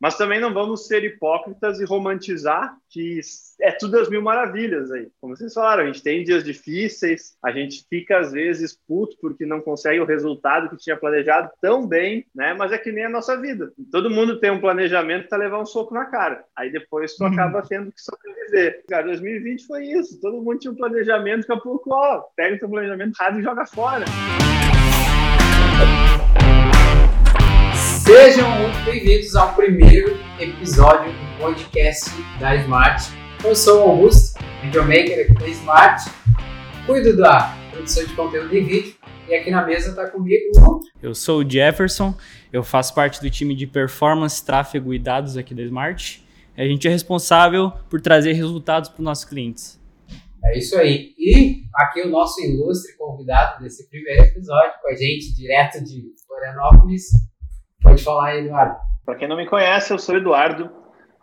Mas também não vamos ser hipócritas e romantizar que é tudo as mil maravilhas aí. Como vocês falaram, a gente tem dias difíceis, a gente fica às vezes puto porque não consegue o resultado que tinha planejado tão bem, né? Mas é que nem a nossa vida. Todo mundo tem um planejamento para levar um soco na cara. Aí depois tu uhum. acaba tendo que sobreviver. Cara, 2020 foi isso. Todo mundo tinha um planejamento, daqui a pouco, ó, pega o teu planejamento errado e joga fora. Sejam muito bem-vindos ao primeiro episódio do podcast da Smart. Eu sou o Augusto, videomaker aqui da Smart, cuido da produção de conteúdo de vídeo e aqui na mesa está comigo Eu sou o Jefferson, eu faço parte do time de performance, tráfego e dados aqui da Smart. A gente é responsável por trazer resultados para os nossos clientes. É isso aí. E aqui o nosso ilustre convidado desse primeiro episódio com a gente, direto de Florianópolis, Pode falar Eduardo. Para quem não me conhece, eu sou Eduardo.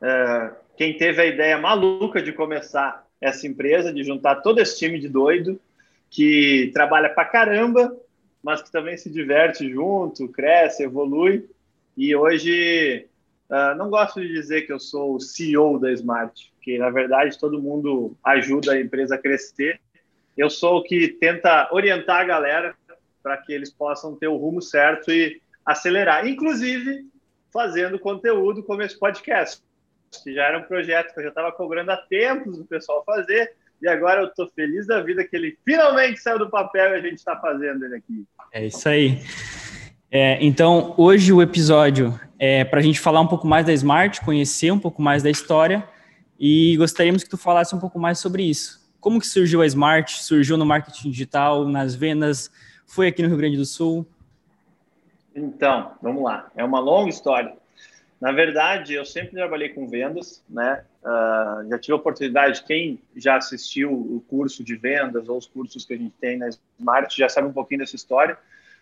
É, quem teve a ideia maluca de começar essa empresa, de juntar todo esse time de doido, que trabalha pra caramba, mas que também se diverte junto, cresce, evolui. E hoje, uh, não gosto de dizer que eu sou o CEO da Smart, porque na verdade todo mundo ajuda a empresa a crescer. Eu sou o que tenta orientar a galera para que eles possam ter o rumo certo e acelerar, inclusive fazendo conteúdo como esse podcast, que já era um projeto que eu já estava cobrando há tempos o pessoal fazer, e agora eu estou feliz da vida que ele finalmente saiu do papel e a gente está fazendo ele aqui. É isso aí. É, então, hoje o episódio é para a gente falar um pouco mais da Smart, conhecer um pouco mais da história e gostaríamos que tu falasse um pouco mais sobre isso. Como que surgiu a Smart? Surgiu no marketing digital, nas vendas? Foi aqui no Rio Grande do Sul? Então, vamos lá. É uma longa história. Na verdade, eu sempre trabalhei com vendas, né? Uh, já tive a oportunidade, quem já assistiu o curso de vendas ou os cursos que a gente tem na Smart já sabe um pouquinho dessa história.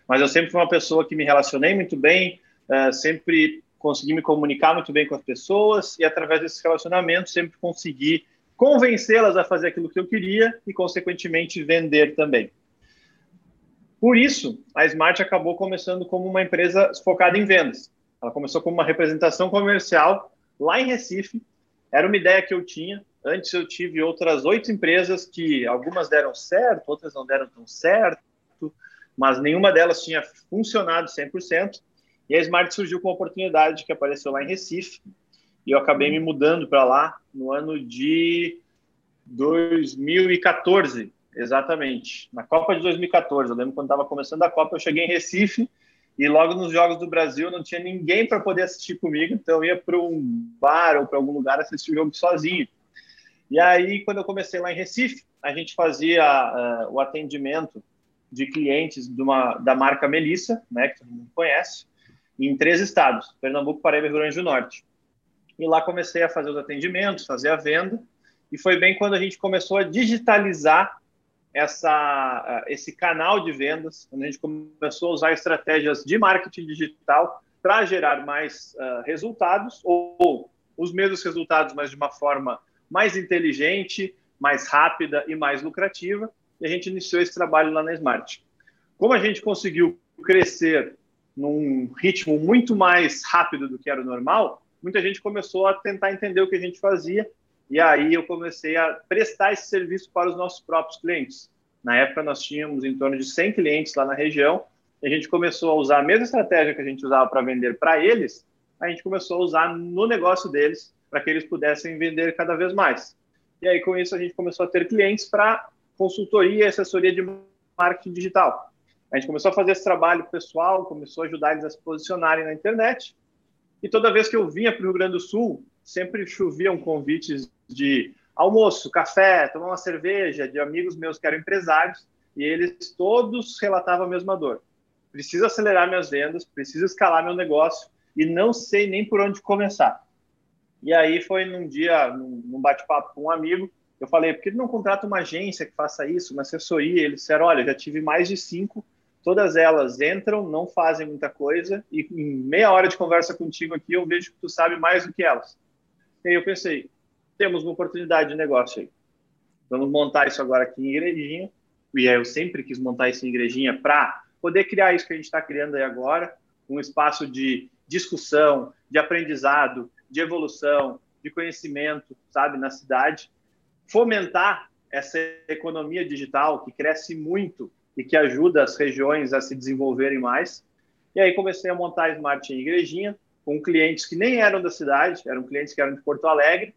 Mas eu sempre fui uma pessoa que me relacionei muito bem, uh, sempre consegui me comunicar muito bem com as pessoas e através desses relacionamentos sempre consegui convencê-las a fazer aquilo que eu queria e, consequentemente, vender também. Por isso, a Smart acabou começando como uma empresa focada em vendas. Ela começou como uma representação comercial lá em Recife. Era uma ideia que eu tinha. Antes eu tive outras oito empresas que algumas deram certo, outras não deram tão certo, mas nenhuma delas tinha funcionado 100%. E a Smart surgiu com uma oportunidade que apareceu lá em Recife. E eu acabei me mudando para lá no ano de 2014. Exatamente. Na Copa de 2014, eu lembro quando estava começando a Copa, eu cheguei em Recife e logo nos Jogos do Brasil não tinha ninguém para poder assistir comigo, então eu ia para um bar ou para algum lugar assistir o jogo sozinho. E aí, quando eu comecei lá em Recife, a gente fazia uh, o atendimento de clientes de uma, da marca Melissa, né, que todo mundo conhece, em três estados: Pernambuco, Paraíba e Rio Grande do Norte. E lá comecei a fazer os atendimentos, fazer a venda, e foi bem quando a gente começou a digitalizar essa, esse canal de vendas, onde a gente começou a usar estratégias de marketing digital para gerar mais uh, resultados, ou, ou, os mesmos resultados, mas de uma forma mais inteligente, mais rápida e mais lucrativa. E a gente iniciou esse trabalho lá na Smart. Como a gente conseguiu crescer num ritmo muito mais rápido do que era o normal, muita gente começou a tentar entender o que a gente fazia e aí eu comecei a prestar esse serviço para os nossos próprios clientes. Na época nós tínhamos em torno de 100 clientes lá na região, e a gente começou a usar a mesma estratégia que a gente usava para vender para eles, a gente começou a usar no negócio deles para que eles pudessem vender cada vez mais. E aí com isso a gente começou a ter clientes para consultoria e assessoria de marketing digital. A gente começou a fazer esse trabalho pessoal, começou a ajudar eles a se posicionarem na internet. E toda vez que eu vinha para o Rio Grande do Sul, sempre choviam convites de almoço, café, tomar uma cerveja, de amigos meus que eram empresários, e eles todos relatavam a mesma dor. Preciso acelerar minhas vendas, preciso escalar meu negócio e não sei nem por onde começar. E aí foi num dia, num bate-papo com um amigo, eu falei, por que não contrata uma agência que faça isso, uma assessoria? Eles disseram, olha, já tive mais de cinco, todas elas entram, não fazem muita coisa, e em meia hora de conversa contigo aqui eu vejo que tu sabe mais do que elas. E aí eu pensei, temos uma oportunidade de negócio aí. Vamos montar isso agora aqui em Igrejinha. E eu sempre quis montar isso em Igrejinha para poder criar isso que a gente está criando aí agora, um espaço de discussão, de aprendizado, de evolução, de conhecimento, sabe, na cidade. Fomentar essa economia digital que cresce muito e que ajuda as regiões a se desenvolverem mais. E aí comecei a montar a Smart em Igrejinha, com clientes que nem eram da cidade, eram clientes que eram de Porto Alegre.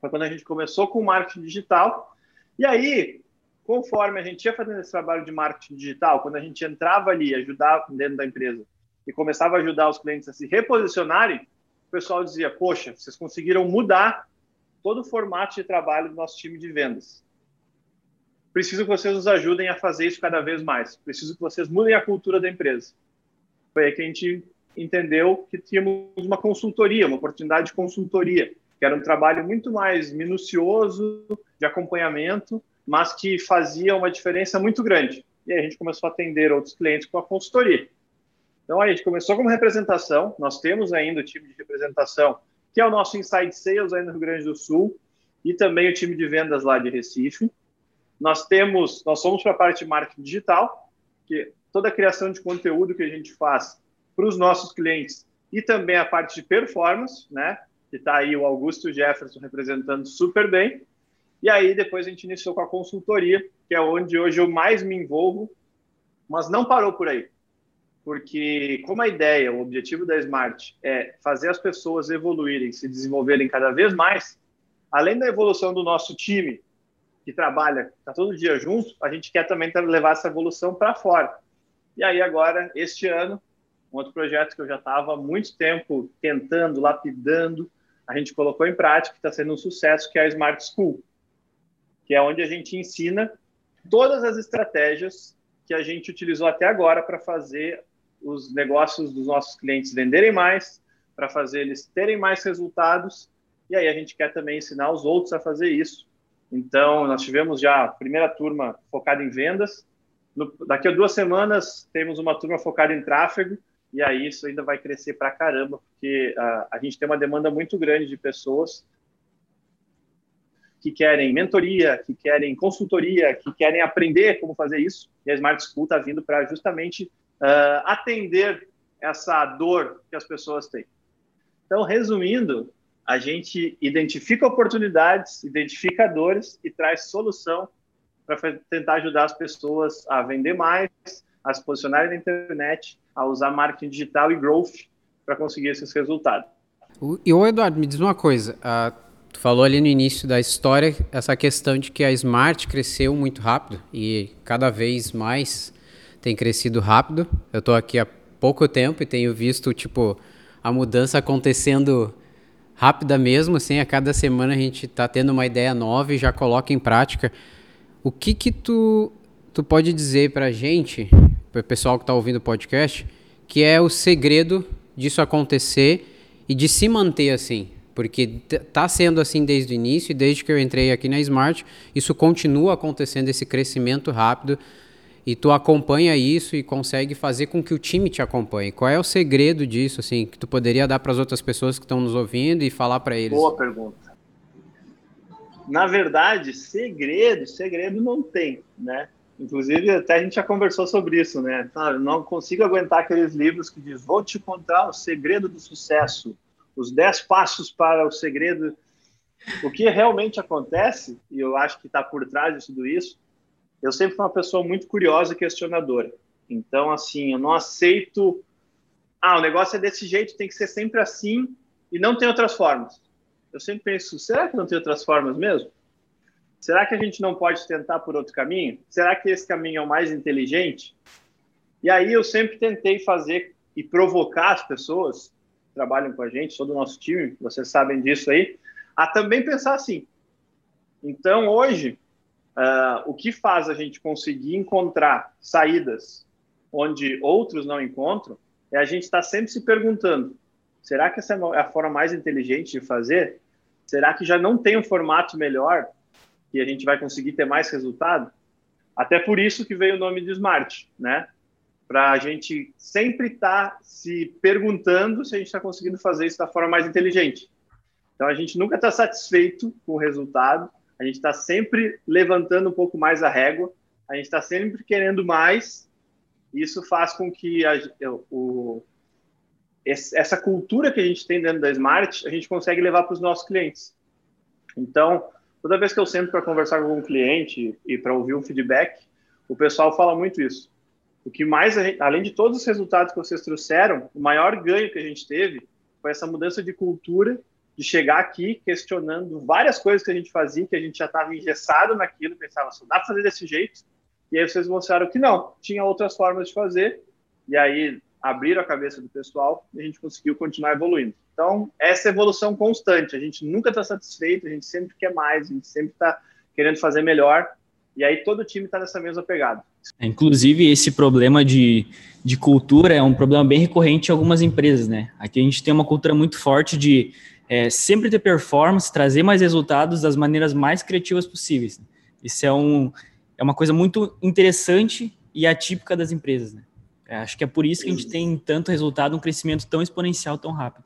Foi quando a gente começou com o marketing digital. E aí, conforme a gente ia fazendo esse trabalho de marketing digital, quando a gente entrava ali, ajudava dentro da empresa e começava a ajudar os clientes a se reposicionarem, o pessoal dizia: Poxa, vocês conseguiram mudar todo o formato de trabalho do nosso time de vendas. Preciso que vocês nos ajudem a fazer isso cada vez mais. Preciso que vocês mudem a cultura da empresa. Foi aí que a gente entendeu que tínhamos uma consultoria, uma oportunidade de consultoria, que era um trabalho muito mais minucioso, de acompanhamento, mas que fazia uma diferença muito grande. E a gente começou a atender outros clientes com a consultoria. Então a gente começou como representação, nós temos ainda o time de representação, que é o nosso Inside Sales aí no Rio Grande do Sul, e também o time de vendas lá de Recife. Nós temos, nós somos para a parte de marketing digital, que toda a criação de conteúdo que a gente faz para os nossos clientes e também a parte de performance, né? Que está aí o Augusto Jefferson representando super bem. E aí depois a gente iniciou com a consultoria, que é onde hoje eu mais me envolvo, mas não parou por aí. Porque como a ideia, o objetivo da Smart é fazer as pessoas evoluírem, se desenvolverem cada vez mais, além da evolução do nosso time, que trabalha, está todo dia junto, a gente quer também levar essa evolução para fora. E aí agora, este ano, um outro projeto que eu já estava há muito tempo tentando, lapidando, a gente colocou em prática, está sendo um sucesso, que é a Smart School, que é onde a gente ensina todas as estratégias que a gente utilizou até agora para fazer os negócios dos nossos clientes venderem mais, para fazer eles terem mais resultados, e aí a gente quer também ensinar os outros a fazer isso. Então, nós tivemos já a primeira turma focada em vendas, no, daqui a duas semanas temos uma turma focada em tráfego, e aí isso ainda vai crescer para caramba, porque uh, a gente tem uma demanda muito grande de pessoas que querem mentoria, que querem consultoria, que querem aprender como fazer isso, e a Smart School está vindo para justamente uh, atender essa dor que as pessoas têm. Então, resumindo, a gente identifica oportunidades, identifica dores e traz solução para tentar ajudar as pessoas a vender mais, a se posicionarem na internet, a usar marketing digital e growth para conseguir esses resultados. E o Eduardo, me diz uma coisa. Uh, tu falou ali no início da história essa questão de que a Smart cresceu muito rápido e cada vez mais tem crescido rápido. Eu estou aqui há pouco tempo e tenho visto tipo a mudança acontecendo rápida mesmo, assim, a cada semana a gente está tendo uma ideia nova e já coloca em prática. O que que tu, tu pode dizer para a gente, para o pessoal que está ouvindo o podcast, que é o segredo disso acontecer e de se manter assim? Porque está sendo assim desde o início e desde que eu entrei aqui na Smart, isso continua acontecendo, esse crescimento rápido e tu acompanha isso e consegue fazer com que o time te acompanhe. Qual é o segredo disso, assim, que tu poderia dar para as outras pessoas que estão nos ouvindo e falar para eles? Boa pergunta na verdade, segredo, segredo não tem, né? Inclusive, até a gente já conversou sobre isso, né? Ah, não consigo aguentar aqueles livros que diz vou te contar o segredo do sucesso, os 10 passos para o segredo. O que realmente acontece, e eu acho que está por trás de tudo isso, eu sempre fui uma pessoa muito curiosa e questionadora. Então, assim, eu não aceito. Ah, o negócio é desse jeito, tem que ser sempre assim e não tem outras formas eu sempre penso, será que não tem outras formas mesmo? Será que a gente não pode tentar por outro caminho? Será que esse caminho é o mais inteligente? E aí eu sempre tentei fazer e provocar as pessoas que trabalham com a gente, todo o nosso time, vocês sabem disso aí, a também pensar assim. Então, hoje, uh, o que faz a gente conseguir encontrar saídas onde outros não encontram é a gente estar tá sempre se perguntando Será que essa é a forma mais inteligente de fazer? Será que já não tem um formato melhor que a gente vai conseguir ter mais resultado? Até por isso que veio o nome de Smart, né? Para a gente sempre estar tá se perguntando se a gente está conseguindo fazer isso da forma mais inteligente. Então a gente nunca está satisfeito com o resultado, a gente está sempre levantando um pouco mais a régua, a gente está sempre querendo mais. Isso faz com que a, o, essa cultura que a gente tem dentro da Smart, a gente consegue levar para os nossos clientes. Então, toda vez que eu sento para conversar com um cliente e para ouvir um feedback, o pessoal fala muito isso. O que mais, gente, além de todos os resultados que vocês trouxeram, o maior ganho que a gente teve foi essa mudança de cultura, de chegar aqui questionando várias coisas que a gente fazia, que a gente já estava engessado naquilo, pensava, só dá para fazer desse jeito. E aí vocês mostraram que não, tinha outras formas de fazer. E aí abriram a cabeça do pessoal e a gente conseguiu continuar evoluindo. Então, essa evolução constante, a gente nunca está satisfeito, a gente sempre quer mais, a gente sempre está querendo fazer melhor, e aí todo time está nessa mesma pegada. É, inclusive, esse problema de, de cultura é um problema bem recorrente em algumas empresas, né? Aqui a gente tem uma cultura muito forte de é, sempre ter performance, trazer mais resultados das maneiras mais criativas possíveis. Isso é, um, é uma coisa muito interessante e atípica das empresas, né? É, acho que é por isso que a gente tem tanto resultado, um crescimento tão exponencial, tão rápido.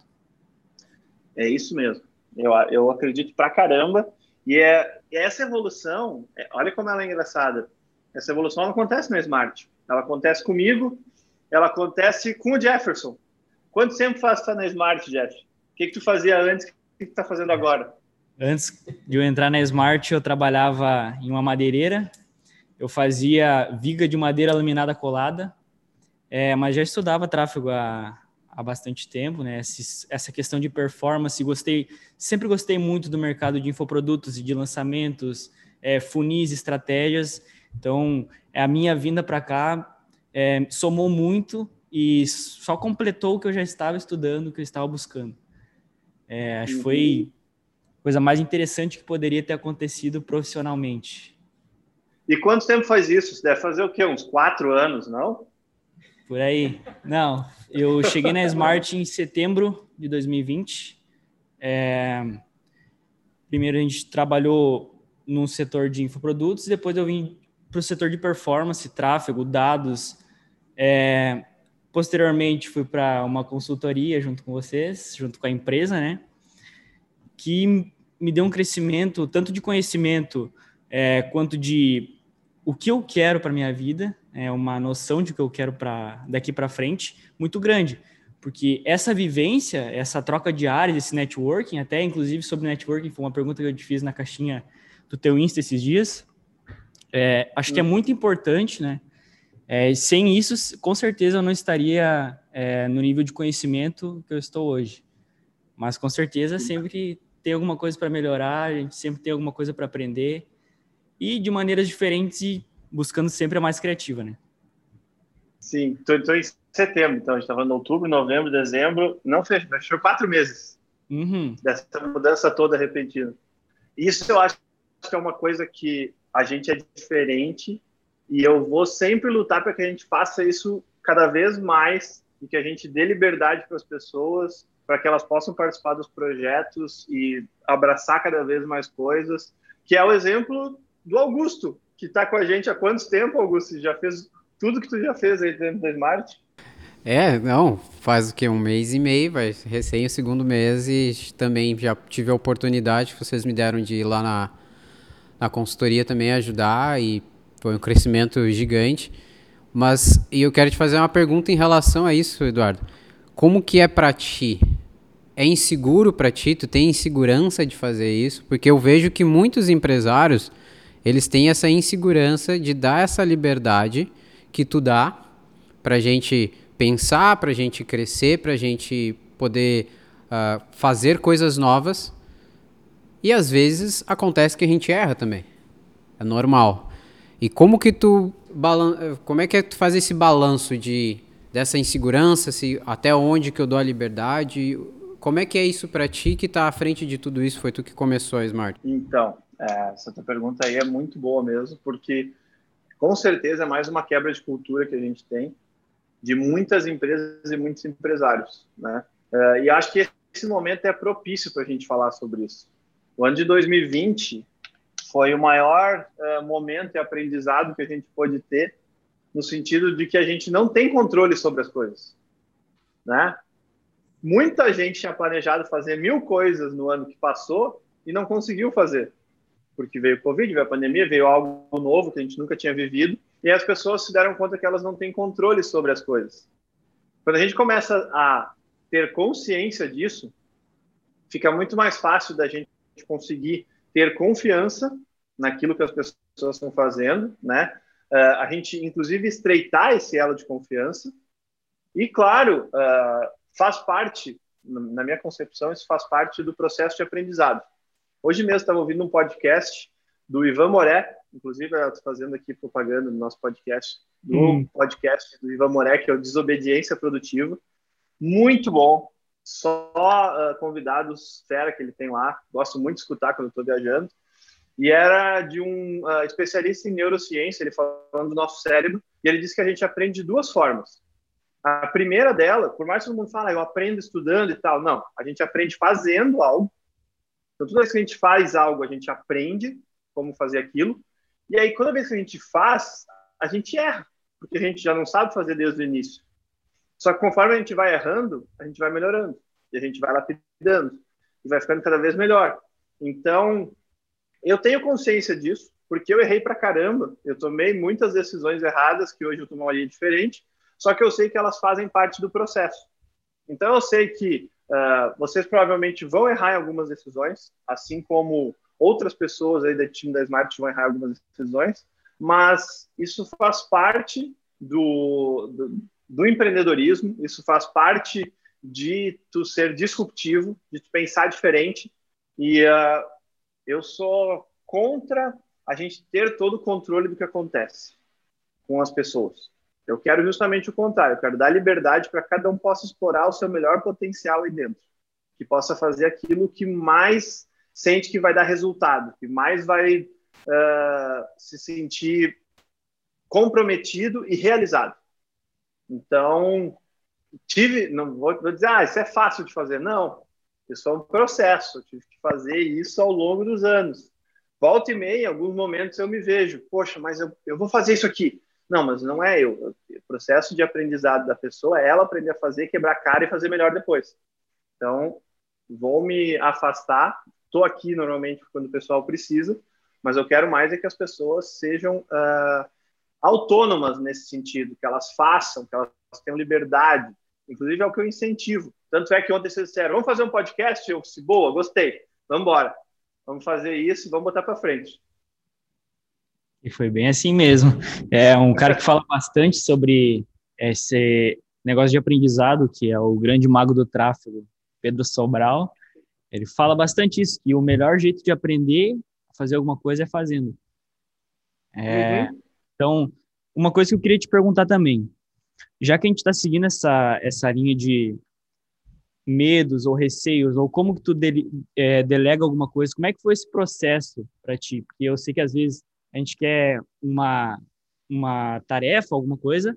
É isso mesmo. Eu, eu acredito pra caramba. E é, essa evolução, é, olha como ela é engraçada. Essa evolução não acontece no Smart. Ela acontece comigo, ela acontece com o Jefferson. Quanto tempo faz estar na Smart, Jeff? O que, que tu fazia antes? O que, que tu está fazendo agora? Antes de eu entrar na Smart, eu trabalhava em uma madeireira. Eu fazia viga de madeira laminada colada é, mas já estudava tráfego há, há bastante tempo, né? Essa questão de performance, gostei, sempre gostei muito do mercado de infoprodutos e de lançamentos, é, funis, estratégias. Então, é, a minha vinda para cá é, somou muito e só completou o que eu já estava estudando, o que eu estava buscando. É, acho que foi a coisa mais interessante que poderia ter acontecido profissionalmente. E quanto tempo faz isso? Você deve fazer o quê? Uns quatro anos, não? Por aí. Não, eu cheguei na Smart em setembro de 2020. É, primeiro a gente trabalhou no setor de infoprodutos, depois eu vim para o setor de performance, tráfego, dados. É, posteriormente fui para uma consultoria junto com vocês, junto com a empresa, né? Que me deu um crescimento tanto de conhecimento é, quanto de o que eu quero para minha vida é, uma noção de que eu quero para daqui para frente muito grande, porque essa vivência, essa troca de áreas, esse networking, até inclusive sobre networking, foi uma pergunta que eu te fiz na caixinha do teu Insta esses dias. É, acho que é muito importante, né? É, sem isso, com certeza eu não estaria é, no nível de conhecimento que eu estou hoje. Mas com certeza sempre tem alguma coisa para melhorar, a gente sempre tem alguma coisa para aprender e de maneiras diferentes e buscando sempre a mais criativa, né? Sim, estou em setembro, então a gente estava em outubro, novembro, dezembro, não fechou, fechou quatro meses uhum. dessa mudança toda repentina. Isso eu acho que é uma coisa que a gente é diferente e eu vou sempre lutar para que a gente faça isso cada vez mais e que a gente dê liberdade para as pessoas, para que elas possam participar dos projetos e abraçar cada vez mais coisas, que é o exemplo do Augusto, que está com a gente há quanto tempo, Augusto? Já fez tudo que tu já fez aí dentro da Smart? É, não, faz o que? Um mês e meio, vai recém o segundo mês e também já tive a oportunidade que vocês me deram de ir lá na, na consultoria também ajudar e foi um crescimento gigante. Mas e eu quero te fazer uma pergunta em relação a isso, Eduardo. Como que é para ti? É inseguro para ti? Tu tem insegurança de fazer isso? Porque eu vejo que muitos empresários eles têm essa insegurança de dar essa liberdade que tu dá para gente pensar, para gente crescer, para gente poder uh, fazer coisas novas. E às vezes acontece que a gente erra também. É normal. E como que tu como é que é tu faz esse balanço de dessa insegurança, se até onde que eu dou a liberdade? Como é que é isso para ti que está à frente de tudo isso? Foi tu que começou Smart? Então, é, essa tua pergunta aí é muito boa mesmo, porque com certeza é mais uma quebra de cultura que a gente tem de muitas empresas e muitos empresários, né? É, e acho que esse momento é propício para a gente falar sobre isso. O ano de 2020 foi o maior é, momento e aprendizado que a gente pôde ter no sentido de que a gente não tem controle sobre as coisas, né? Muita gente tinha planejado fazer mil coisas no ano que passou e não conseguiu fazer porque veio o Covid, veio a pandemia, veio algo novo que a gente nunca tinha vivido, e as pessoas se deram conta que elas não têm controle sobre as coisas. Quando a gente começa a ter consciência disso, fica muito mais fácil da gente conseguir ter confiança naquilo que as pessoas estão fazendo, né? Uh, a gente, inclusive, estreitar esse elo de confiança. E, claro, uh, faz parte, na minha concepção, isso faz parte do processo de aprendizado. Hoje mesmo estava ouvindo um podcast do Ivan Moré, inclusive eu estou fazendo aqui propaganda no nosso podcast, do hum. podcast do Ivan Moré, que é o Desobediência Produtiva. Muito bom, só uh, convidados fera que ele tem lá, gosto muito de escutar quando estou viajando. E era de um uh, especialista em neurociência, ele falando do nosso cérebro, e ele disse que a gente aprende de duas formas. A primeira dela, por mais que todo mundo fale, ah, eu aprendo estudando e tal, não, a gente aprende fazendo algo. Então, toda vez que a gente faz algo, a gente aprende como fazer aquilo. E aí, toda vez que a gente faz, a gente erra, porque a gente já não sabe fazer desde o início. Só que conforme a gente vai errando, a gente vai melhorando. E a gente vai lapidando. E vai ficando cada vez melhor. Então, eu tenho consciência disso, porque eu errei pra caramba. Eu tomei muitas decisões erradas, que hoje eu tomaria diferente. Só que eu sei que elas fazem parte do processo. Então, eu sei que uh, vocês provavelmente vão errar em algumas decisões, assim como outras pessoas aí do time da Smart vão errar algumas decisões, mas isso faz parte do, do, do empreendedorismo, isso faz parte de tu ser disruptivo, de tu pensar diferente. E uh, eu sou contra a gente ter todo o controle do que acontece com as pessoas. Eu quero justamente o contrário, eu quero dar liberdade para cada um possa explorar o seu melhor potencial aí dentro, que possa fazer aquilo que mais sente que vai dar resultado, que mais vai uh, se sentir comprometido e realizado. Então, tive, não vou, vou, dizer, ah, isso é fácil de fazer. Não, isso é um processo. Eu tive que fazer isso ao longo dos anos. Volta e meia, em alguns momentos eu me vejo, poxa, mas eu, eu vou fazer isso aqui. Não, mas não é eu. O processo de aprendizado da pessoa é ela aprender a fazer, quebrar a cara e fazer melhor depois. Então, vou me afastar. Estou aqui normalmente quando o pessoal precisa, mas eu quero mais é que as pessoas sejam uh, autônomas nesse sentido, que elas façam, que elas tenham liberdade. Inclusive é o que eu incentivo. Tanto é que ontem vocês disseram, vamos fazer um podcast? Eu disse, boa, gostei. Vamos embora. Vamos fazer isso vamos botar para frente. E foi bem assim mesmo. É um cara que fala bastante sobre esse negócio de aprendizado, que é o grande mago do tráfego, Pedro Sobral. Ele fala bastante isso, que o melhor jeito de aprender a fazer alguma coisa é fazendo. É, uhum. Então, uma coisa que eu queria te perguntar também, já que a gente está seguindo essa, essa linha de medos ou receios, ou como que tu dele, é, delega alguma coisa, como é que foi esse processo para ti? Porque eu sei que às vezes a gente quer uma, uma tarefa, alguma coisa,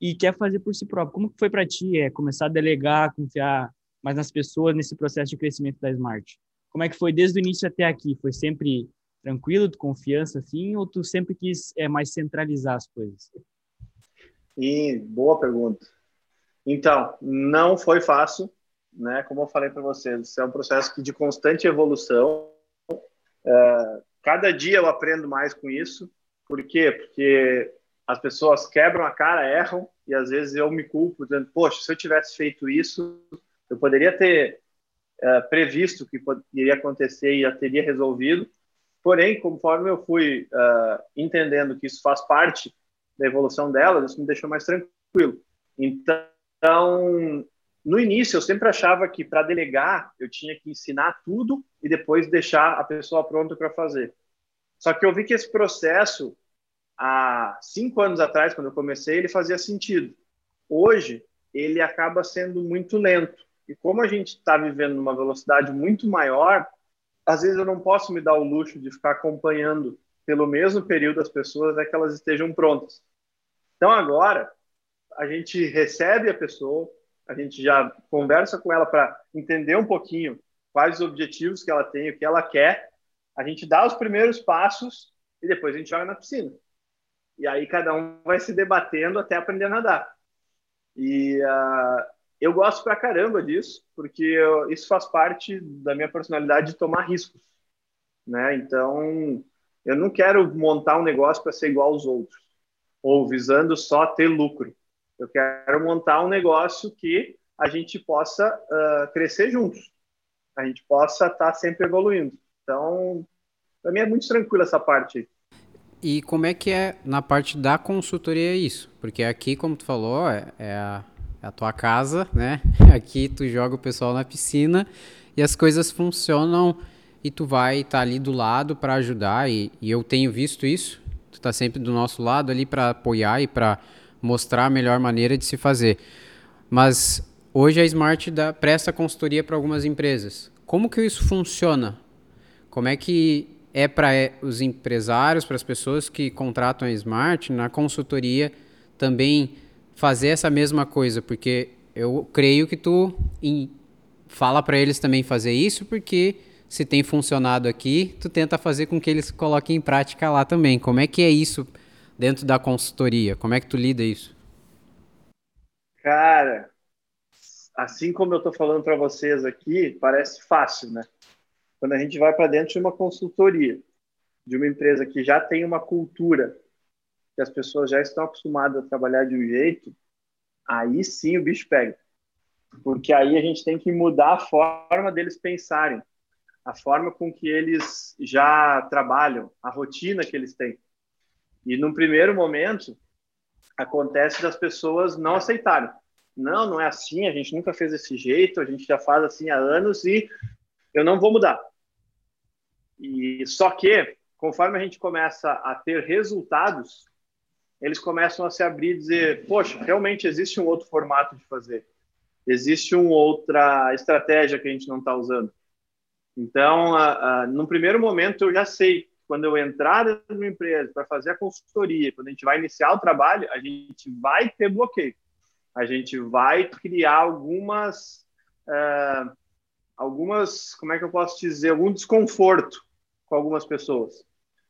e quer fazer por si próprio. Como que foi para ti é, começar a delegar, confiar mais nas pessoas nesse processo de crescimento da Smart? Como é que foi desde o início até aqui? Foi sempre tranquilo, de confiança, assim, ou tu sempre quis é, mais centralizar as coisas? E boa pergunta. Então, não foi fácil, né? Como eu falei para vocês, é um processo de constante evolução. Uh, cada dia eu aprendo mais com isso. Por quê? Porque as pessoas quebram a cara, erram, e às vezes eu me culpo, dizendo, poxa, se eu tivesse feito isso, eu poderia ter uh, previsto que iria acontecer e já teria resolvido. Porém, conforme eu fui uh, entendendo que isso faz parte da evolução delas, isso me deixou mais tranquilo. Então, no início, eu sempre achava que para delegar eu tinha que ensinar tudo e depois deixar a pessoa pronta para fazer. Só que eu vi que esse processo, há cinco anos atrás, quando eu comecei, ele fazia sentido. Hoje, ele acaba sendo muito lento. E como a gente está vivendo numa velocidade muito maior, às vezes eu não posso me dar o luxo de ficar acompanhando pelo mesmo período as pessoas até que elas estejam prontas. Então agora a gente recebe a pessoa, a gente já conversa com ela para entender um pouquinho quais os objetivos que ela tem, o que ela quer. A gente dá os primeiros passos e depois a gente joga na piscina. E aí cada um vai se debatendo até aprender a nadar. E uh, eu gosto pra caramba disso, porque eu, isso faz parte da minha personalidade de tomar riscos, né? Então, eu não quero montar um negócio para ser igual aos outros, ou visando só ter lucro. Eu quero montar um negócio que a gente possa uh, crescer juntos, a gente possa estar tá sempre evoluindo. Então, para mim é muito tranquilo essa parte. E como é que é na parte da consultoria isso? Porque aqui, como tu falou, é, é a, é a tua casa, né? Aqui tu joga o pessoal na piscina e as coisas funcionam e tu vai estar tá ali do lado para ajudar e, e, eu tenho visto isso. Tu está sempre do nosso lado ali para apoiar e para mostrar a melhor maneira de se fazer. Mas hoje a Smart dá, presta consultoria para algumas empresas. Como que isso funciona? Como é que é para os empresários, para as pessoas que contratam a Smart na consultoria também fazer essa mesma coisa? Porque eu creio que tu fala para eles também fazer isso, porque se tem funcionado aqui, tu tenta fazer com que eles coloquem em prática lá também. Como é que é isso dentro da consultoria? Como é que tu lida isso? Cara, assim como eu estou falando para vocês aqui, parece fácil, né? Quando a gente vai para dentro de uma consultoria, de uma empresa que já tem uma cultura, que as pessoas já estão acostumadas a trabalhar de um jeito, aí sim o bicho pega. Porque aí a gente tem que mudar a forma deles pensarem a forma com que eles já trabalham, a rotina que eles têm. E num primeiro momento, acontece das pessoas não aceitarem. Não, não é assim, a gente nunca fez desse jeito, a gente já faz assim há anos e eu não vou mudar. E só que, conforme a gente começa a ter resultados, eles começam a se abrir e dizer: poxa, realmente existe um outro formato de fazer, existe uma outra estratégia que a gente não está usando. Então, uh, no primeiro momento, eu já sei, quando eu entrar dentro uma empresa para fazer a consultoria, quando a gente vai iniciar o trabalho, a gente vai ter bloqueio. A gente vai criar algumas, uh, algumas, como é que eu posso dizer, algum desconforto com algumas pessoas.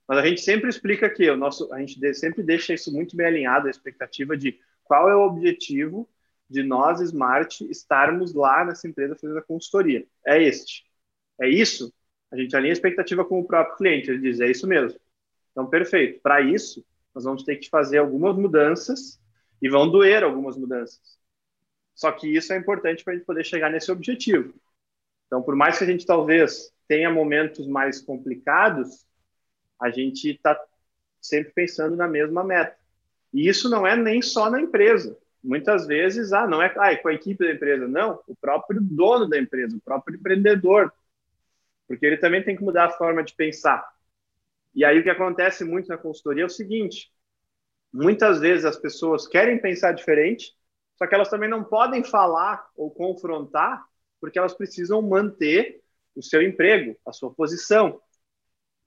Mas a gente sempre explica que o nosso, a gente sempre deixa isso muito bem alinhado, a expectativa de qual é o objetivo de nós, Smart, estarmos lá nessa empresa fazendo a consultoria. É este é isso? A gente alinha a expectativa com o próprio cliente, ele diz, é isso mesmo. Então, perfeito. Para isso, nós vamos ter que fazer algumas mudanças e vão doer algumas mudanças. Só que isso é importante para a gente poder chegar nesse objetivo. Então, por mais que a gente talvez tenha momentos mais complicados, a gente está sempre pensando na mesma meta. E isso não é nem só na empresa. Muitas vezes, ah, não é ah, com a equipe da empresa, não, o próprio dono da empresa, o próprio empreendedor, porque ele também tem que mudar a forma de pensar. E aí o que acontece muito na consultoria é o seguinte: muitas vezes as pessoas querem pensar diferente, só que elas também não podem falar ou confrontar, porque elas precisam manter o seu emprego, a sua posição.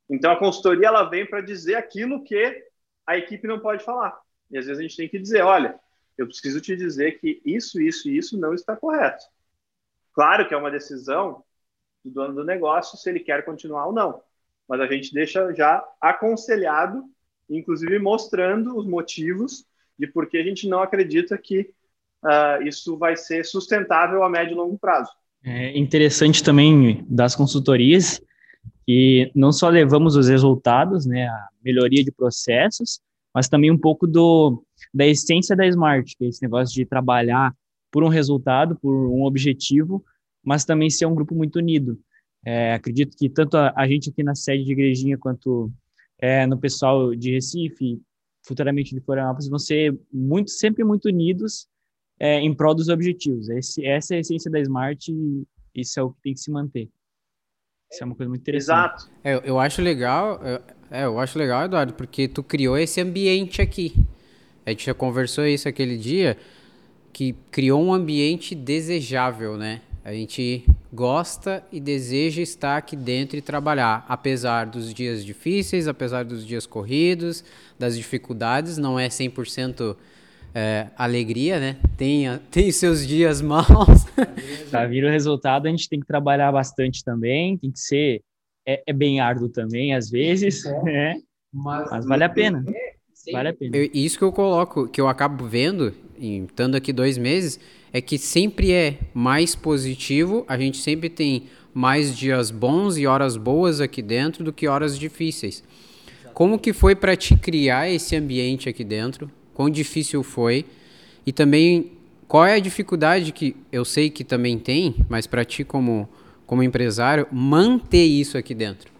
Então a consultoria ela vem para dizer aquilo que a equipe não pode falar. E às vezes a gente tem que dizer, olha, eu preciso te dizer que isso, isso e isso não está correto. Claro que é uma decisão do dono do negócio se ele quer continuar ou não. Mas a gente deixa já aconselhado, inclusive mostrando os motivos de por que a gente não acredita que uh, isso vai ser sustentável a médio e longo prazo. É interessante também das consultorias que não só levamos os resultados, né, a melhoria de processos, mas também um pouco do da essência da Smart, que é esse negócio de trabalhar por um resultado, por um objetivo, mas também ser um grupo muito unido. É, acredito que tanto a, a, gente aqui na sede de Igrejinha quanto é, no pessoal de Recife, futuramente de Florianópolis, vão ser muito, sempre muito unidos é, em prol dos objetivos. Esse, essa é a essência da Smart e isso é o que tem que se manter. Isso é uma coisa muito interessante. Exato. É, eu acho legal, é, eu acho legal, Eduardo, porque tu criou esse ambiente aqui. A gente já conversou isso aquele dia, que criou um ambiente desejável, né? A gente gosta e deseja estar aqui dentro e trabalhar, apesar dos dias difíceis, apesar dos dias corridos, das dificuldades, não é 100% é, alegria, né? Tem, tem seus dias maus. Para vir o resultado, a gente tem que trabalhar bastante também, tem que ser, é, é bem árduo também, às vezes, né? Mas, Mas vale a pena. Vale a pena. Eu, isso que eu coloco, que eu acabo vendo, estando aqui dois meses, é que sempre é mais positivo, a gente sempre tem mais dias bons e horas boas aqui dentro do que horas difíceis. Como que foi para te criar esse ambiente aqui dentro? Quão difícil foi? E também qual é a dificuldade que eu sei que também tem, mas para ti como, como empresário, manter isso aqui dentro?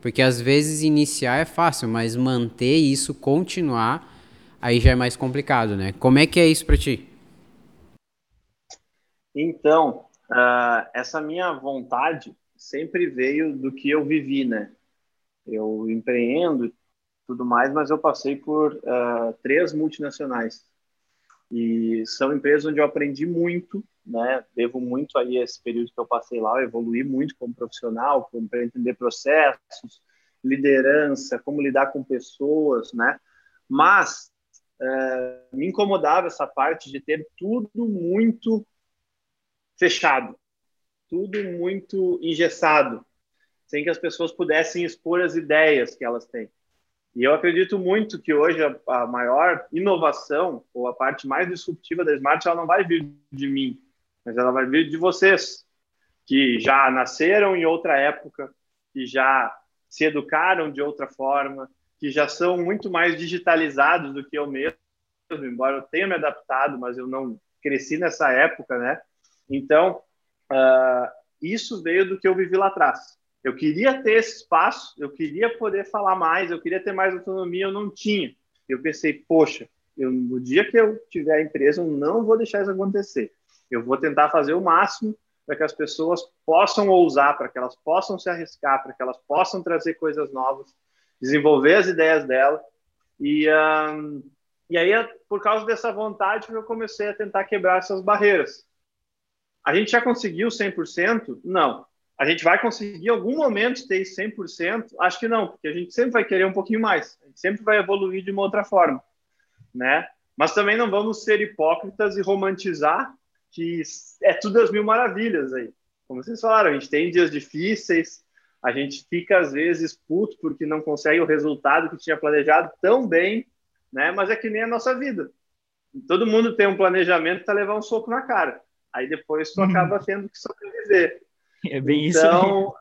Porque às vezes iniciar é fácil, mas manter isso, continuar, aí já é mais complicado, né? Como é que é isso para ti? Então, uh, essa minha vontade sempre veio do que eu vivi, né? Eu empreendo tudo mais, mas eu passei por uh, três multinacionais e são empresas onde eu aprendi muito, né? Devo muito aí esse período que eu passei lá, eu evoluí muito como profissional, para entender processos, liderança, como lidar com pessoas, né? Mas uh, me incomodava essa parte de ter tudo muito fechado, tudo muito engessado, sem que as pessoas pudessem expor as ideias que elas têm. E eu acredito muito que hoje a, a, maior inovação, ou a parte mais disruptiva da Smart, ela não vai vir de mim, mas ela vai vir de vocês, que já nasceram em outra época, que já se educaram de outra forma, que já são muito mais digitalizados do que eu mesmo, embora eu tenha me adaptado, mas eu não cresci nessa época, né? Então, uh, isso veio do que eu vivi lá atrás. Eu queria ter esse espaço, eu queria poder falar mais, eu queria ter mais autonomia, eu não tinha. Eu pensei, poxa, eu, no dia que eu tiver a empresa, eu não vou deixar isso acontecer. Eu vou tentar fazer o máximo para que as pessoas possam ousar, para que elas possam se arriscar, para que elas possam trazer coisas novas, desenvolver as ideias dela. E, um, e aí, por causa dessa vontade, eu comecei a tentar quebrar essas barreiras. A gente já conseguiu 100%? Não. A gente vai conseguir em algum momento ter 100%? Acho que não, porque a gente sempre vai querer um pouquinho mais. A gente sempre vai evoluir de uma outra forma, né? Mas também não vamos ser hipócritas e romantizar que é tudo as mil maravilhas aí. Como vocês falaram, a gente tem dias difíceis, a gente fica às vezes puto porque não consegue o resultado que tinha planejado tão bem, né? Mas é que nem a nossa vida. Todo mundo tem um planejamento para levar um soco na cara. Aí depois tu acaba tendo que sobreviver. É bem então,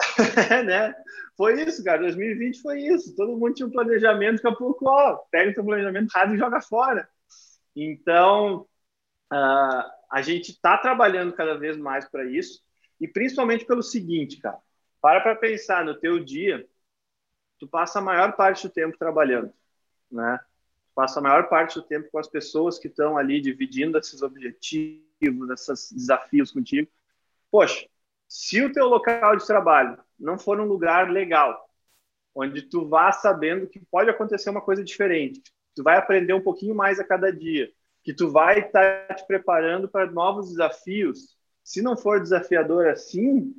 isso. né? Foi isso, cara. 2020 foi isso. Todo mundo tinha um planejamento, daqui a pouco, ó, pega o teu planejamento rápido e joga fora. Então, uh, a gente está trabalhando cada vez mais para isso, e principalmente pelo seguinte, cara. Para para pensar no teu dia, tu passa a maior parte do tempo trabalhando, né? Tu passa a maior parte do tempo com as pessoas que estão ali dividindo esses objetivos, esses desafios contigo. Poxa, se o teu local de trabalho não for um lugar legal, onde tu vá sabendo que pode acontecer uma coisa diferente, tu vai aprender um pouquinho mais a cada dia, que tu vai estar tá te preparando para novos desafios, se não for desafiador assim,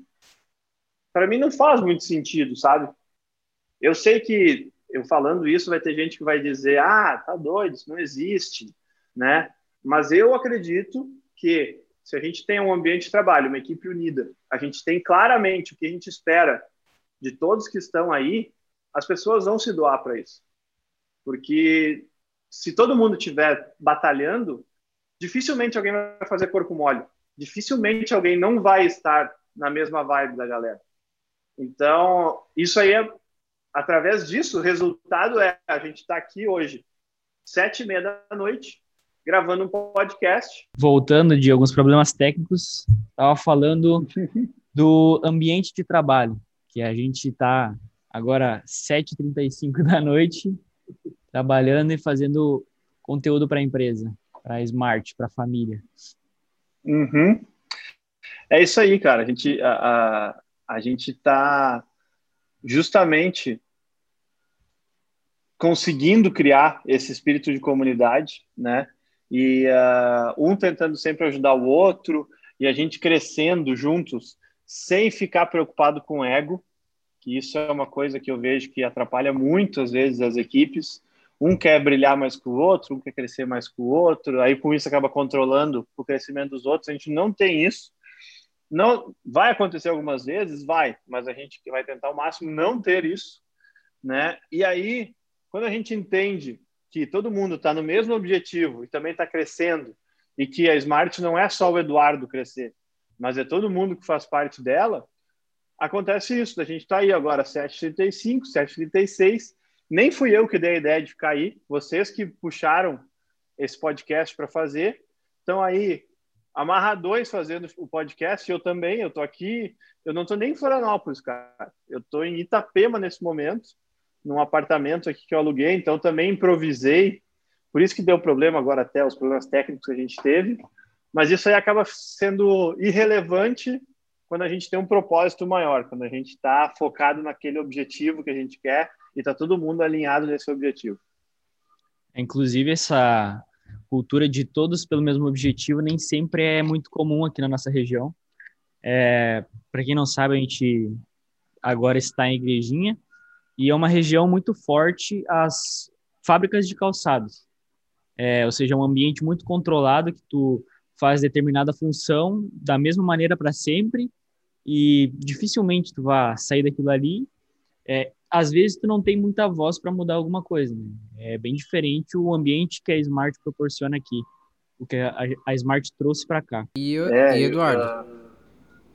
para mim não faz muito sentido, sabe? Eu sei que eu falando isso vai ter gente que vai dizer: "Ah, tá doido, isso não existe", né? Mas eu acredito que se a gente tem um ambiente de trabalho, uma equipe unida, a gente tem claramente o que a gente espera de todos que estão aí, as pessoas vão se doar para isso. Porque se todo mundo estiver batalhando, dificilmente alguém vai fazer corpo mole. Dificilmente alguém não vai estar na mesma vibe da galera. Então, isso aí é através disso, o resultado é a gente está aqui hoje, sete e meia da noite, gravando um podcast. Voltando de alguns problemas técnicos, estava falando do ambiente de trabalho, que a gente está agora 7h35 da noite, trabalhando e fazendo conteúdo para a empresa, para a Smart, para a família. Uhum. É isso aí, cara. A gente a, a, a gente está justamente conseguindo criar esse espírito de comunidade, né? E uh, um tentando sempre ajudar o outro e a gente crescendo juntos sem ficar preocupado com ego, que isso é uma coisa que eu vejo que atrapalha muito às vezes as equipes. Um quer brilhar mais que o outro, um quer crescer mais que o outro, aí com isso acaba controlando o crescimento dos outros. A gente não tem isso. Não vai acontecer algumas vezes, vai, mas a gente vai tentar ao máximo não ter isso, né? E aí, quando a gente entende que todo mundo está no mesmo objetivo e também está crescendo, e que a Smart não é só o Eduardo crescer, mas é todo mundo que faz parte dela, acontece isso. A gente está aí agora 7h35, 7h36. Nem fui eu que dei a ideia de ficar aí, vocês que puxaram esse podcast para fazer. estão aí amarradões fazendo o podcast, eu também, eu tô aqui, eu não tô nem em Florianópolis, cara. Eu tô em Itapema nesse momento, num apartamento aqui que eu aluguei, então também improvisei. Por isso que deu problema agora até os problemas técnicos que a gente teve, mas isso aí acaba sendo irrelevante quando a gente tem um propósito maior, quando a gente está focado naquele objetivo que a gente quer e está todo mundo alinhado nesse objetivo. Inclusive, essa cultura de todos pelo mesmo objetivo nem sempre é muito comum aqui na nossa região. É, Para quem não sabe, a gente agora está em Igrejinha e é uma região muito forte as fábricas de calçados. É, ou seja, um ambiente muito controlado que tu faz determinada função da mesma maneira para sempre e dificilmente tu vai sair daquilo ali. É, às vezes tu não tem muita voz para mudar alguma coisa. Né? É bem diferente o ambiente que a Smart proporciona aqui, o que a, a Smart trouxe para cá. E, é, e Eduardo? Uh...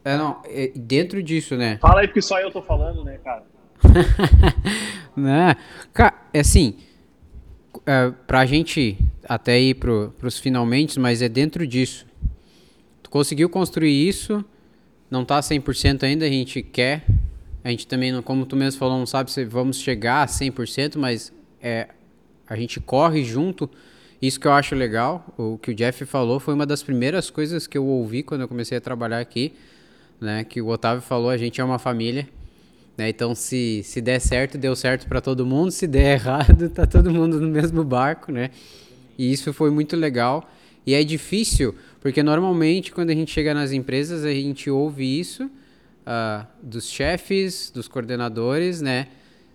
É, não, é, dentro disso, né? Fala aí porque só eu tô falando, né, cara? né? É assim, é, pra gente até ir pro, pros finalmente, mas é dentro disso. Tu conseguiu construir isso, não tá 100% ainda, a gente quer, a gente também, como tu mesmo falou, não sabe se vamos chegar a 100%, mas é, a gente corre junto. Isso que eu acho legal, o que o Jeff falou foi uma das primeiras coisas que eu ouvi quando eu comecei a trabalhar aqui, né? Que o Otávio falou, a gente é uma família, né? Então se, se der certo, deu certo para todo mundo, se der errado, tá todo mundo no mesmo barco, né? E isso foi muito legal. E é difícil, porque normalmente quando a gente chega nas empresas, a gente ouve isso, uh, dos chefes, dos coordenadores, né?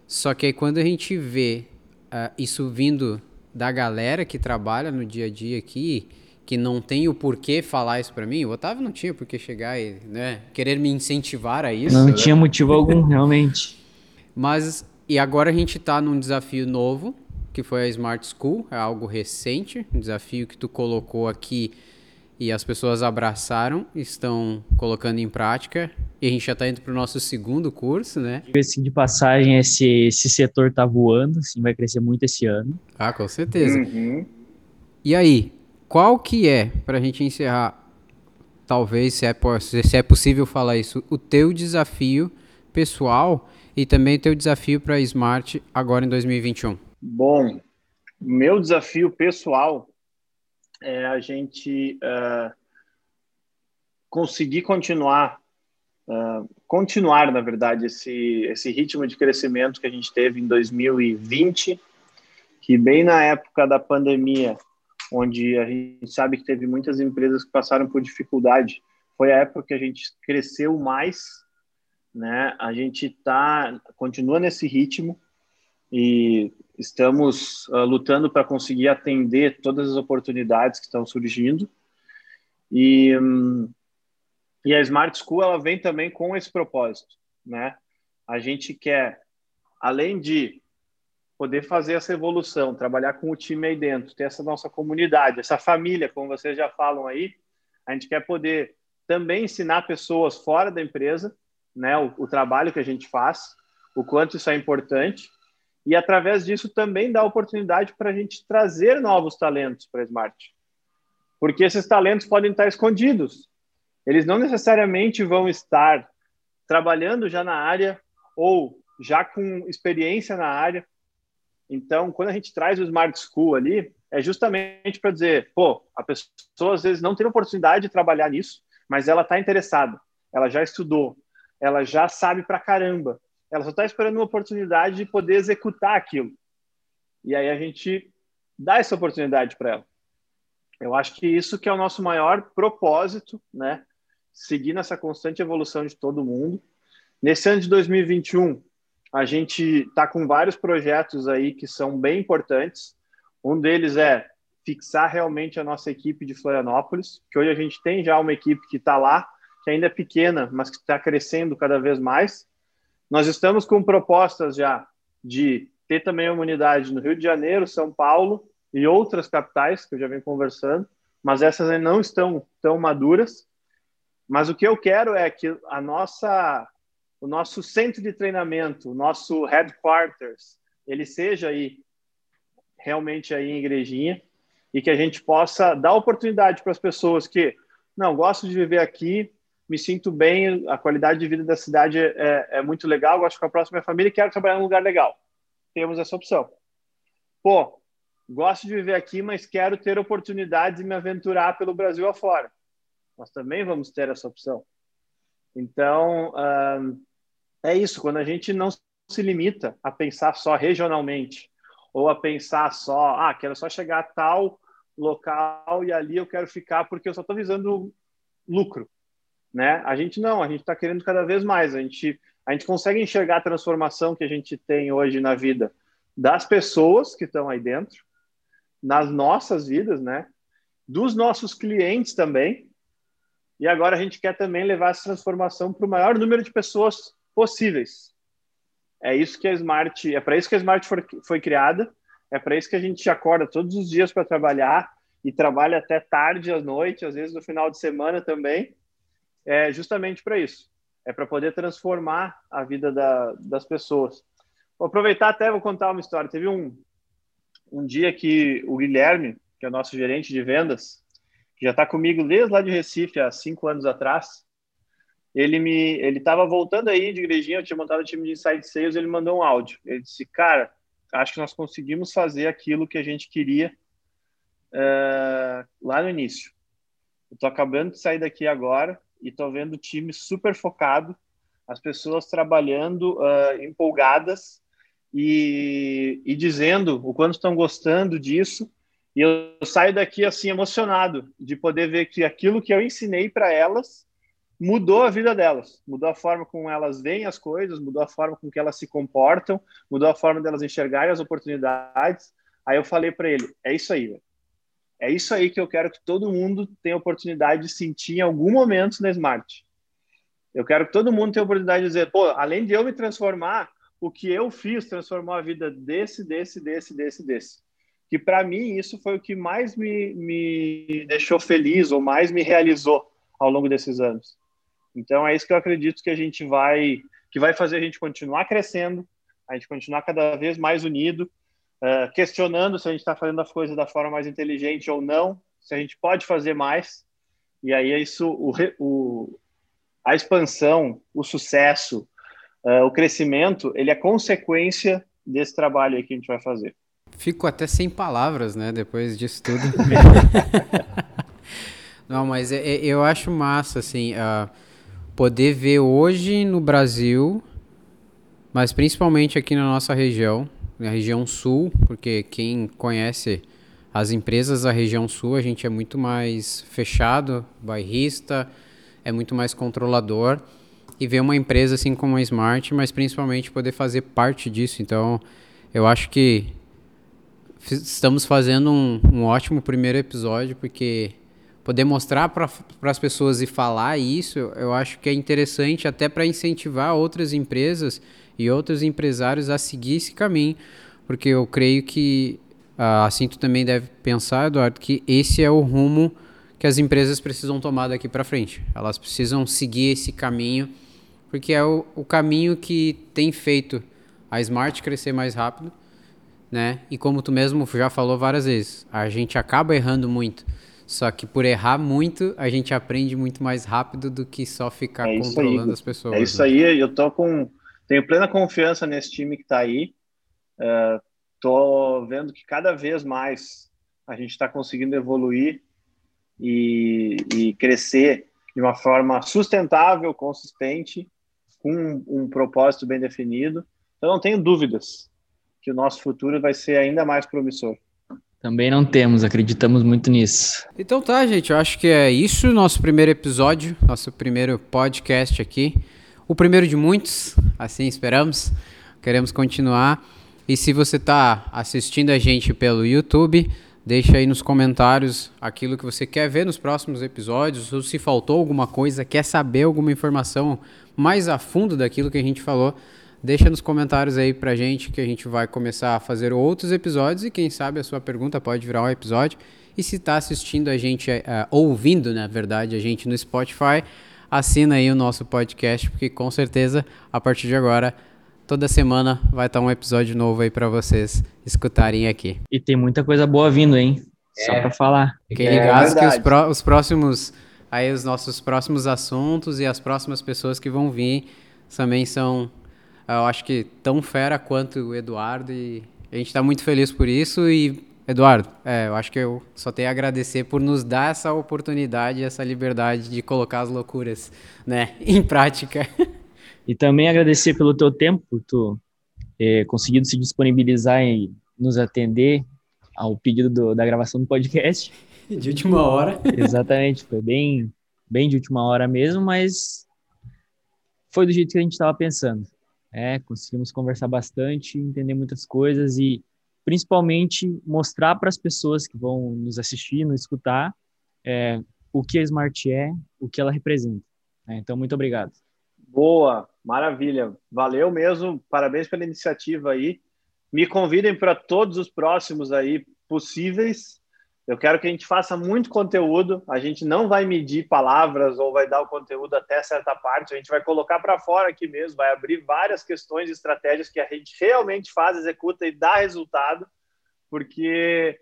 Só que aí quando a gente vê uh, isso vindo da galera que trabalha no dia a dia aqui, que não tem o porquê falar isso para mim, o Otávio não tinha por que chegar e né, querer me incentivar a isso. Não né? tinha motivo algum, realmente. Mas, e agora a gente está num desafio novo, que foi a Smart School, é algo recente, um desafio que tu colocou aqui e as pessoas abraçaram, estão colocando em prática. E a gente já está indo para o nosso segundo curso, né? Assim, de passagem, esse, esse setor está voando, assim, vai crescer muito esse ano. Ah, com certeza. Uhum. E aí, qual que é, para a gente encerrar, talvez, se é, se é possível falar isso, o teu desafio pessoal e também o teu desafio para a Smart agora em 2021? Bom, meu desafio pessoal é a gente uh, conseguir continuar, uh, continuar, na verdade, esse, esse ritmo de crescimento que a gente teve em 2020, que bem na época da pandemia, onde a gente sabe que teve muitas empresas que passaram por dificuldade, foi a época que a gente cresceu mais, né? A gente tá continua nesse ritmo e estamos uh, lutando para conseguir atender todas as oportunidades que estão surgindo. E, um, e a Smart School ela vem também com esse propósito, né? A gente quer, além de poder fazer essa evolução, trabalhar com o time aí dentro, ter essa nossa comunidade, essa família, como vocês já falam aí, a gente quer poder também ensinar pessoas fora da empresa, né, o, o trabalho que a gente faz, o quanto isso é importante e através disso também dá oportunidade para a gente trazer novos talentos para a Smart. Porque esses talentos podem estar escondidos. Eles não necessariamente vão estar trabalhando já na área ou já com experiência na área. Então, quando a gente traz o Smart School ali, é justamente para dizer, pô, a pessoa às vezes não tem oportunidade de trabalhar nisso, mas ela está interessada, ela já estudou, ela já sabe para caramba, ela só está esperando uma oportunidade de poder executar aquilo. E aí a gente dá essa oportunidade para ela. Eu acho que isso que é o nosso maior propósito, né? Seguir nessa constante evolução de todo mundo. Nesse ano de 2021, a gente está com vários projetos aí que são bem importantes. Um deles é fixar realmente a nossa equipe de Florianópolis, que hoje a gente tem já uma equipe que está lá, que ainda é pequena, mas que está crescendo cada vez mais. Nós estamos com propostas já de ter também uma unidade no Rio de Janeiro, São Paulo e outras capitais que eu já venho conversando, mas essas ainda não estão tão maduras. Mas o que eu quero é que a nossa, o nosso centro de treinamento, o nosso headquarters, ele seja aí realmente aí em Igrejinha, e que a gente possa dar oportunidade para as pessoas que não gosto de viver aqui, me sinto bem, a qualidade de vida da cidade é, é muito legal, gosto de ficar próximo minha família e quero trabalhar num lugar legal. Temos essa opção. Pô, gosto de viver aqui, mas quero ter oportunidades de me aventurar pelo Brasil afora. Nós também vamos ter essa opção. Então, é isso. Quando a gente não se limita a pensar só regionalmente ou a pensar só, ah, quero só chegar a tal local e ali eu quero ficar porque eu só estou visando lucro, né? A gente não, a gente está querendo cada vez mais. A gente a gente consegue enxergar a transformação que a gente tem hoje na vida das pessoas que estão aí dentro, nas nossas vidas, né? Dos nossos clientes também. E agora a gente quer também levar essa transformação para o maior número de pessoas possíveis. É isso que a Smart, é para isso que a Smart foi, foi criada, é para isso que a gente acorda todos os dias para trabalhar e trabalha até tarde à noite, às vezes no final de semana também. É justamente para isso. É para poder transformar a vida da, das pessoas. Vou aproveitar até vou contar uma história. Teve um, um dia que o Guilherme, que é o nosso gerente de vendas, que já está comigo desde lá de Recife, há cinco anos atrás, ele me ele estava voltando aí de igrejinha, eu tinha montado o time de Inside Sales, ele mandou um áudio. Ele disse, cara, acho que nós conseguimos fazer aquilo que a gente queria uh, lá no início. Eu tô acabando de sair daqui agora e tô vendo o time super focado, as pessoas trabalhando uh, empolgadas e, e dizendo o quanto estão gostando disso. E eu saio daqui assim emocionado de poder ver que aquilo que eu ensinei para elas mudou a vida delas, mudou a forma como elas veem as coisas, mudou a forma com que elas se comportam, mudou a forma delas enxergarem as oportunidades. Aí eu falei para ele: é isso aí, é isso aí que eu quero que todo mundo tenha oportunidade de sentir em algum momento na Smart. Eu quero que todo mundo tenha oportunidade de dizer, pô, além de eu me transformar, o que eu fiz transformou a vida desse, desse, desse, desse, desse. Que para mim isso foi o que mais me, me deixou feliz ou mais me realizou ao longo desses anos. Então é isso que eu acredito que a gente vai que vai fazer a gente continuar crescendo, a gente continuar cada vez mais unido, uh, questionando se a gente está fazendo as coisas da forma mais inteligente ou não, se a gente pode fazer mais. E aí é isso, o, o a expansão, o sucesso, uh, o crescimento, ele é consequência desse trabalho aí que a gente vai fazer. Fico até sem palavras, né, depois disso tudo. Não, mas é, eu acho massa, assim, uh, poder ver hoje no Brasil, mas principalmente aqui na nossa região, na região sul, porque quem conhece as empresas da região sul, a gente é muito mais fechado, bairrista, é muito mais controlador e ver uma empresa assim como a Smart, mas principalmente poder fazer parte disso. Então, eu acho que estamos fazendo um, um ótimo primeiro episódio, porque poder mostrar para as pessoas e falar isso, eu acho que é interessante até para incentivar outras empresas e outros empresários a seguir esse caminho, porque eu creio que, ah, assim tu também deve pensar, Eduardo, que esse é o rumo que as empresas precisam tomar daqui para frente. Elas precisam seguir esse caminho porque é o, o caminho que tem feito a Smart crescer mais rápido, né? E como tu mesmo já falou várias vezes, a gente acaba errando muito. Só que por errar muito, a gente aprende muito mais rápido do que só ficar é controlando aí, as pessoas. É isso né? aí, eu tô com tenho plena confiança nesse time que está aí. Uh, tô vendo que cada vez mais a gente está conseguindo evoluir e, e crescer de uma forma sustentável, consistente com um, um propósito bem definido. Eu não tenho dúvidas que o nosso futuro vai ser ainda mais promissor. Também não temos, acreditamos muito nisso. Então tá, gente, eu acho que é isso, nosso primeiro episódio, nosso primeiro podcast aqui. O primeiro de muitos, assim esperamos. Queremos continuar. E se você está assistindo a gente pelo YouTube, deixa aí nos comentários aquilo que você quer ver nos próximos episódios, ou se faltou alguma coisa, quer saber alguma informação mais a fundo daquilo que a gente falou, deixa nos comentários aí pra gente que a gente vai começar a fazer outros episódios e quem sabe a sua pergunta pode virar um episódio. E se está assistindo a gente, uh, ouvindo, na verdade, a gente no Spotify, assina aí o nosso podcast, porque com certeza, a partir de agora, toda semana vai estar um episódio novo aí para vocês escutarem aqui. E tem muita coisa boa vindo, hein? Só para falar. Fiquem ligados que os, pró os próximos, aí os nossos próximos assuntos e as próximas pessoas que vão vir também são, eu acho que tão fera quanto o Eduardo e a gente está muito feliz por isso e Eduardo, é, eu acho que eu só tenho a agradecer por nos dar essa oportunidade, essa liberdade de colocar as loucuras, né, em prática. E também agradecer pelo teu tempo, por tu é, conseguido se disponibilizar e nos atender ao pedido do, da gravação do podcast. De última hora. Exatamente, foi bem, bem de última hora mesmo, mas foi do jeito que a gente estava pensando. É, conseguimos conversar bastante, entender muitas coisas e principalmente mostrar para as pessoas que vão nos assistir, nos escutar, é, o que a Smart é, o que ela representa. É, então, muito obrigado. Boa, maravilha. Valeu mesmo, parabéns pela iniciativa aí. Me convidem para todos os próximos aí possíveis. Eu quero que a gente faça muito conteúdo. A gente não vai medir palavras ou vai dar o conteúdo até certa parte. A gente vai colocar para fora aqui mesmo, vai abrir várias questões e estratégias que a gente realmente faz, executa e dá resultado. Porque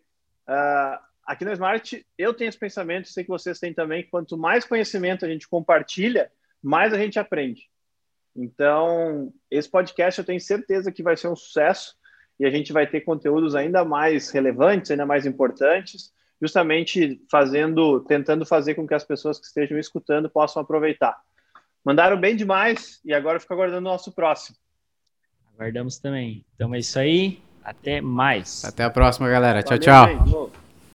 uh, aqui no Smart eu tenho esse pensamento, sei que vocês têm também. Quanto mais conhecimento a gente compartilha, mais a gente aprende. Então, esse podcast eu tenho certeza que vai ser um sucesso e a gente vai ter conteúdos ainda mais relevantes, ainda mais importantes, justamente fazendo, tentando fazer com que as pessoas que estejam escutando possam aproveitar. Mandaram bem demais e agora fico aguardando o nosso próximo. Aguardamos também. Então é isso aí. Até mais. Até a próxima, galera. Tchau, Valeu, tchau. Gente.